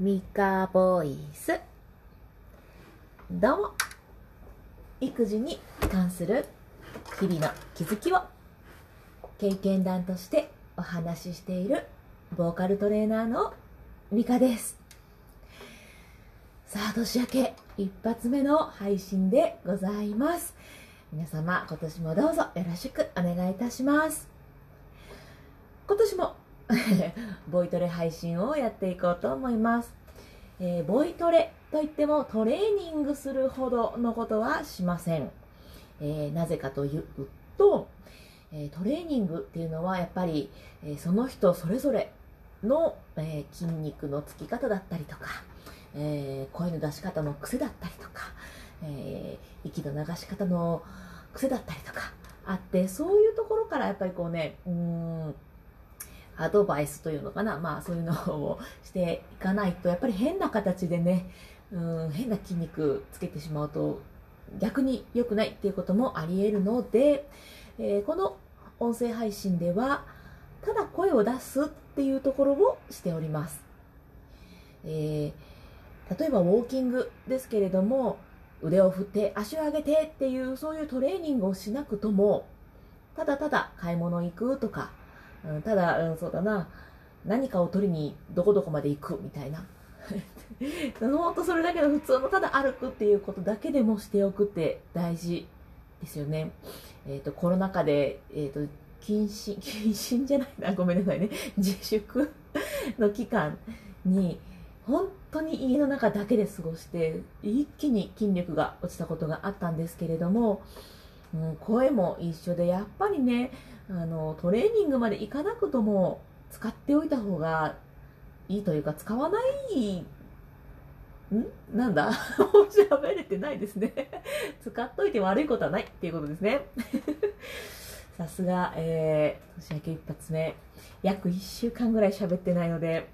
ミカボイス。どうも。育児に関する日々の気づきを。経験談としてお話ししている。ボーカルトレーナーのミカです。さあ年明け。一発目の配信でございます。皆様今年もどうぞよろしくお願いいたします。今年も ボイトレ配信をやっていこうと思います。えー、ボイトレといってもトレーニングするほどのことはしません。えー、なぜかというと、えトレーニングっていうのはやっぱり、えその人それぞれの、え筋肉のつき方だったりとか、え声の出し方の癖だったりとか、え息の流し方の癖だったりとかあって、そういうところからやっぱりこうね、うん、アドバイスというのかな、まあそういうのをしていかないと、やっぱり変な形でね、うん、変な筋肉つけてしまうと逆に良くないっていうこともあり得るので、えー、この音声配信では、ただ声を出すっていうところをしております。えー、例えばウォーキングですけれども、腕を振って足を上げてっていうそういうトレーニングをしなくとも、ただただ買い物行くとか、うん、ただ、うん、そうだな、何かを取りにどこどこまで行くみたいな。ほんとそれだけの普通のただ歩くっていうことだけでもしておくって大事ですよね。えっ、ー、と、コロナ禍で、えっ、ー、と、謹慎、謹慎じゃないな、ごめんなさいね。自粛の期間に、本当に家の中だけで過ごして、一気に筋力が落ちたことがあったんですけれども、うん、声も一緒で、やっぱりね、あの、トレーニングまで行かなくとも使っておいた方がいいというか、使わない、ん？なんだ？喋れてないですね 使っといて悪いことはないっていうことですね さすが、えー、年明け一発目。約1週間ぐらい喋ってないので、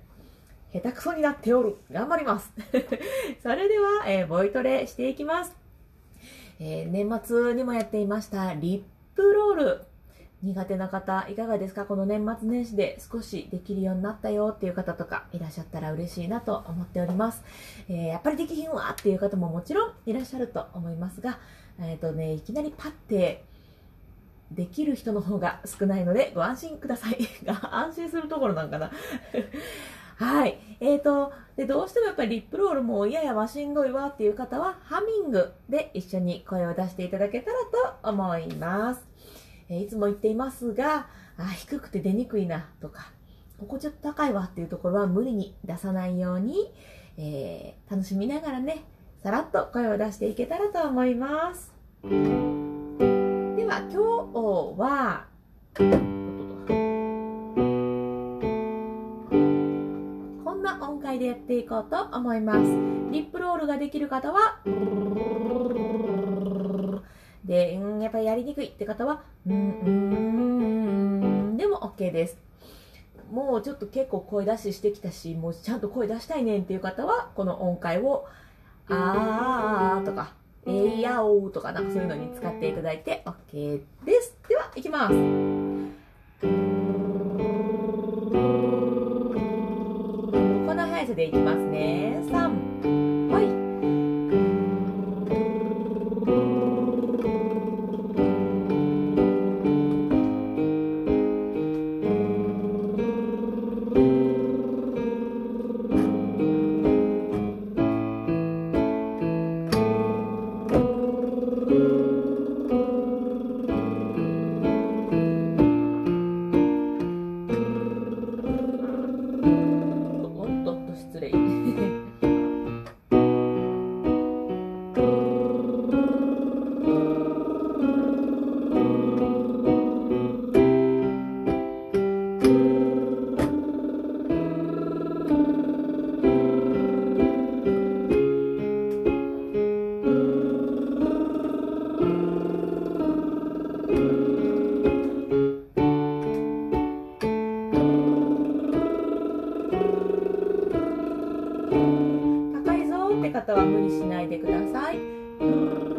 下手くそになっておる。頑張ります。それでは、えー、ボイトレしていきます。えー、年末にもやっていました、リップロール。苦手な方、いかがですか？この年末年始で少しできるようになったよっていう方とかいらっしゃったら嬉しいなと思っております。えー、やっぱりできひんわっていう方ももちろんいらっしゃると思いますが、え、ー、とね、いきなりパッてできる人の方が少ないのでご安心ください。安心するところなんかな。はい。え、ー、と、で、どうしてもやっぱりリップロールもややはしんどいわっていう方は、ハミングで一緒に声を出していただけたらと思います。えいつも言っていますが、あ、低くて出にくいなとか、ここちょっと高いわっていうところは無理に出さないように、えー、楽しみながらね、さらっと声を出していけたらと思います。では今日は、こんな音階でやっていこうと思います。リップロールができる方は、で、うん、やっぱりやりにくいって方は、うん、うん、でも OK です。もうちょっと結構声出ししてきたし、もうちゃんと声出したいねんっていう方は、この音階を、あーとか、えいやおーとかなんかそういうのに使っていただいて OK です。では、いきます。この速さでいきますね。对。方は無理しないでください。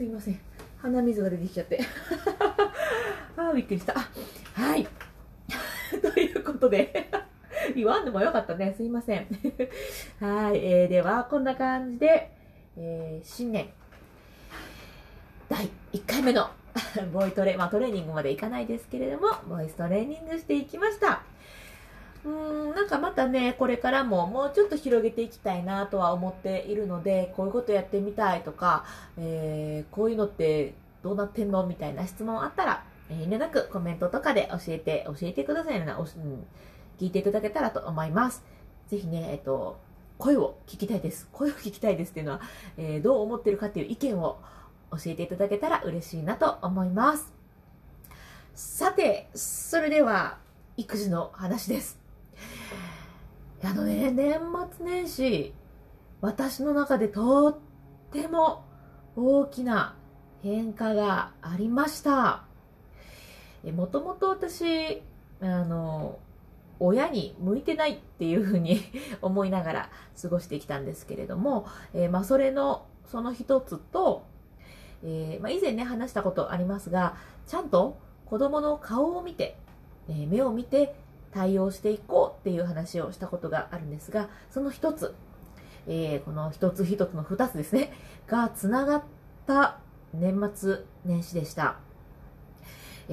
すいません。鼻水が出てきちゃって。あびっくりした。はい。ということで 言わんでもよかったね。すいません。はい、えー、ではこんな感じで、えー、新年。第1回目のボイトレ、まあトレーニングまでいかないですけれども、ボイストレーニングしていきました。うーん、なんかまたね、これからももうちょっと広げていきたいなとは思っているので、こういうことやってみたいとか、えー、こういうのってどうなってんのみたいな質問あったら、遠慮なくコメントとかで教えて、教えてくださいな、おうん、聞いていただけたらと思います。ぜひね、えっと、声を聞きたいです。声を聞きたいですっていうのは、えー、どう思ってるかっていう意見を教えていただけたら嬉しいなと思います。さて、それでは、育児の話です。あのね、年末年始、私の中でとっても大きな変化がありました。もともと私、あの、親に向いてないっていうふうに 思いながら過ごしてきたんですけれども、えー、まあそれのその一つと、えー、まあ、以前ね、話したことありますが、ちゃんと子供の顔を見て、えー、目を見て対応していこうっていう話をしたことがあるんですが、その一つ、えー、この一つ一つの二つですね、が繋がった年末年始でした。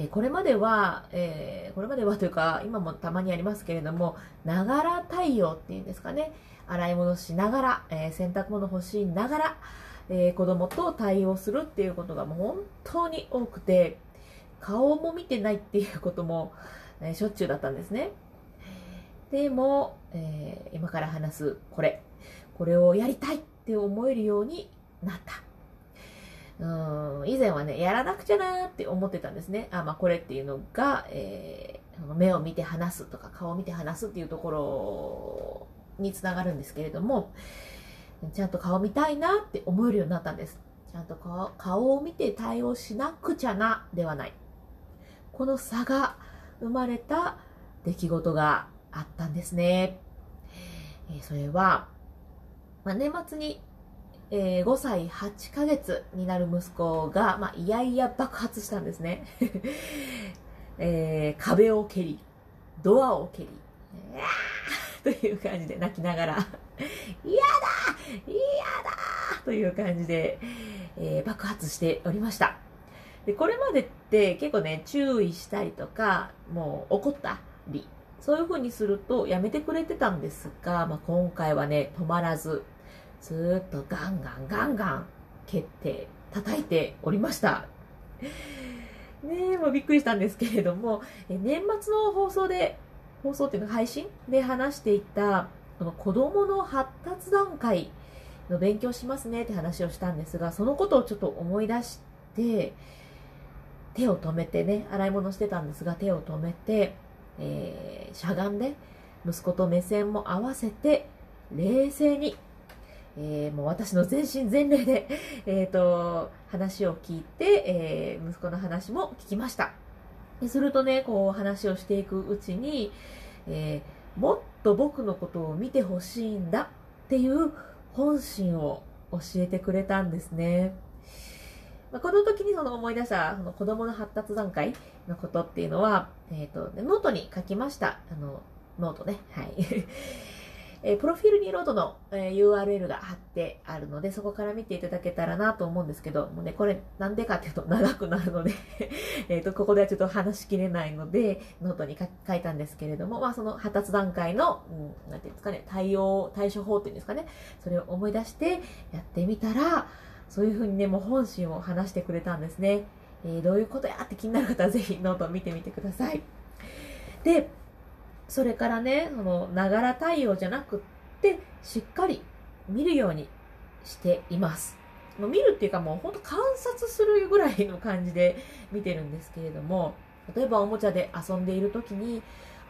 えこれまでは、えー、これまではというか、今もたまにありますけれども、ながら対応っていうんですかね、洗い物しながら、えー、洗濯物干しいながら、えー、子供と対応するっていうことがもう本当に多くて、顔も見てないっていうことも、えー、しょっちゅうだったんですね。でも、えー、今から話すこれ、これをやりたいって思えるようになった。うん、以前はね、やらなくちゃなーって思ってたんですね。あ、まあこれっていうのが、えー、目を見て話すとか顔を見て話すっていうところにつながるんですけれども、ちゃんと顔見たいなって思えるようになったんです。ちゃんと顔顔を見て対応しなくちゃなではない。この差が生まれた出来事があったんですね。え、それは、まあ、年末に、えー、5歳8ヶ月になる息子が、まあ、いやいや爆発したんですね。えー、壁を蹴り、ドアを蹴り、という感じで泣きながら、嫌だ嫌だという感じで、えー、爆発しておりました。で、これまでって結構ね、注意したりとか、もう怒ったり、そういう風にするとやめてくれてたんですが、まあ、今回はね、止まらず、ずっとガンガンガンガン蹴って叩いておりました。ねえ、もうびっくりしたんですけれども、年末の放送で放送っていうの配信で話していた、この子供の発達段階の勉強しますねって話をしたんですが、そのことをちょっと思い出して、手を止めてね、洗い物してたんですが、手を止めて、えー、しゃがんで、息子と目線も合わせて、冷静に、えー、もう私の全身全霊で、えっ、ー、と、話を聞いて、えー、息子の話も聞きました。するとね、こう話をしていくうちに、えー、もっと僕のことを見てほしいんだっていう本心を教えてくれたんですね。まあ、この時にその思い出したその子供の発達段階のことっていうのは、えっ、ー、と、ノートに書きました。あの、ノートね。はい。えー、プロフィールにノートの、えー、URL が貼ってあるので、そこから見ていただけたらなと思うんですけど、もうね、これなんでかっていうと長くなるので えっと、ここではちょっと話しきれないので、ノートに書いたんですけれども、まあその発達段階の、うん、なんていうんですかね、対応、対処法っていうんですかね、それを思い出してやってみたら、そういうふうにね、もう本心を話してくれたんですね。えー、どういうことやって気になる方はぜひノートを見てみてください。で、それからね、その、ながら対応じゃなくって、しっかり見るようにしています。もう見るっていうかもうほんと観察するぐらいの感じで見てるんですけれども、例えばおもちゃで遊んでいる時に、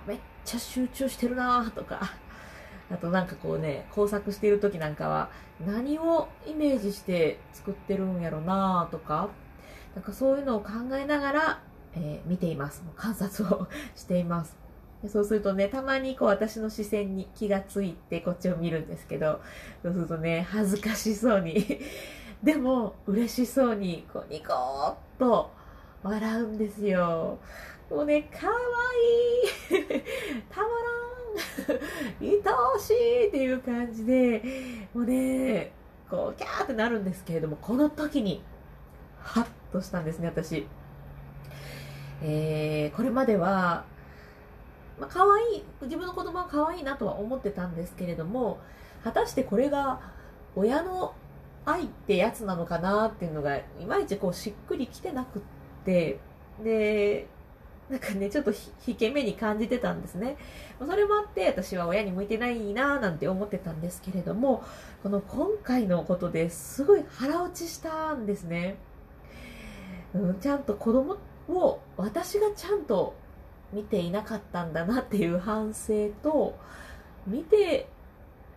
めっちゃ集中してるなとか、あとなんかこうね、工作している時なんかは、何をイメージして作ってるんやろなとか、なんかそういうのを考えながら、えー、見ています。観察を しています。そうするとね、たまにこう私の視線に気がついてこっちを見るんですけど、そうするとね、恥ずかしそうに でも嬉しそうにこうニコーっと笑うんですよ。もうね、かわいいたまらん愛おしいっていう感じで、もうね、こう、キャーってなるんですけれども、この時に、ハッとしたんですね、私。えー、これまでは、まあ、可愛い、自分の子供は可愛いなとは思ってたんですけれども、果たしてこれが親の愛ってやつなのかなっていうのが、いまいちこうしっくりきてなくって、で、なんかね、ちょっと引け目に感じてたんですね。それもあって、私は親に向いてないなぁなんて思ってたんですけれども、この今回のことですごい腹落ちしたんですね。うん、ちゃんと子供を私がちゃんと見ていなかったんだなっていう反省と、見て、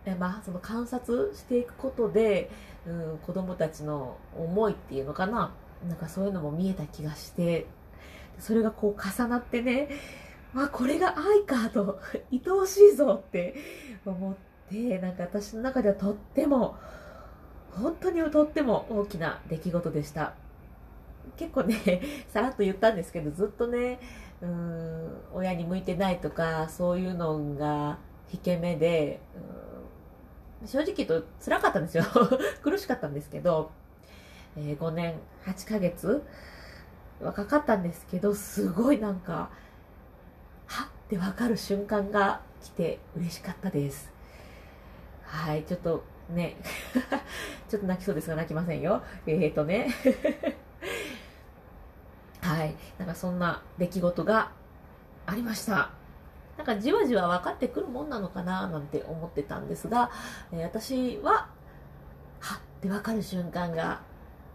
えまあ、その観察していくことで、うん、子供たちの思いっていうのかな、なんかそういうのも見えた気がして、それがこう重なってね、あ、これが愛かと、愛おしいぞって思って、なんか私の中ではとっても、本当にとっても大きな出来事でした。結構ね、さらっと言ったんですけど、ずっとね、うん、親に向いてないとか、そういうのが引け目で、うん、正直言うと辛かったんですよ。苦しかったんですけど、えー、5年8ヶ月はかかったんですけど、すごいなんか、はってわかる瞬間が来て嬉しかったです。はい、ちょっとね、ちょっと泣きそうですが泣きませんよ。えーとね。はい。なんかそんな出来事がありました。なんかじわじわ分かってくるもんなのかななんて思ってたんですが、えー、私は、はって分かる瞬間が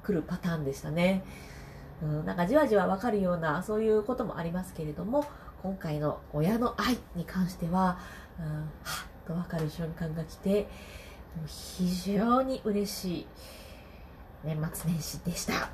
来るパターンでしたね。うん、なんかじわじわわかるような、そういうこともありますけれども、今回の親の愛に関しては、うん、はっとわかる瞬間が来て、非常に嬉しい年末年始でした。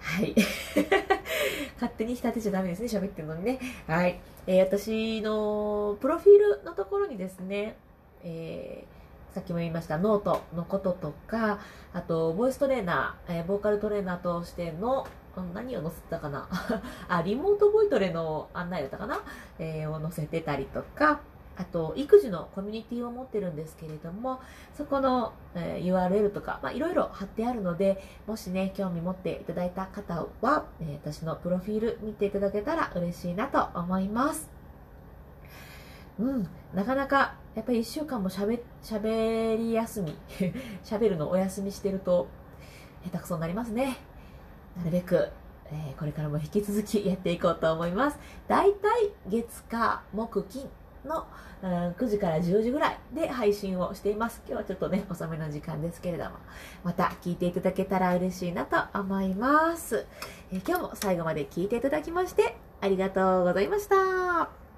はい。勝手に浸ってちゃダメですね、喋ってるのにね。はい。えー、私のプロフィールのところにですね、えーさっきも言いましたノートのこととか、あと、ボイストレーナー、えー、ボーカルトレーナーとしての、何を載せたかな？あ、リモートボイトレの案内だったかな、えー、を載せてたりとか、あと、育児のコミュニティを持ってるんですけれども、そこの、えー、URL とか、まあ、いろいろ貼ってあるので、もしね、興味持っていただいた方は、えー、私のプロフィール見ていただけたら嬉しいなと思います。うん、なかなかやっぱり1週間もしゃべ喋り休み 喋るのお休みしてると下手くそになりますね。なるべく、えー、これからも引き続きやっていこうと思います。だいたい月火木金の、うん、9時から10時ぐらいで配信をしています。今日はちょっとね遅めの時間ですけれども。また聞いていただけたら嬉しいなと思います、えー、今日も最後まで聞いていただきましてありがとうございました。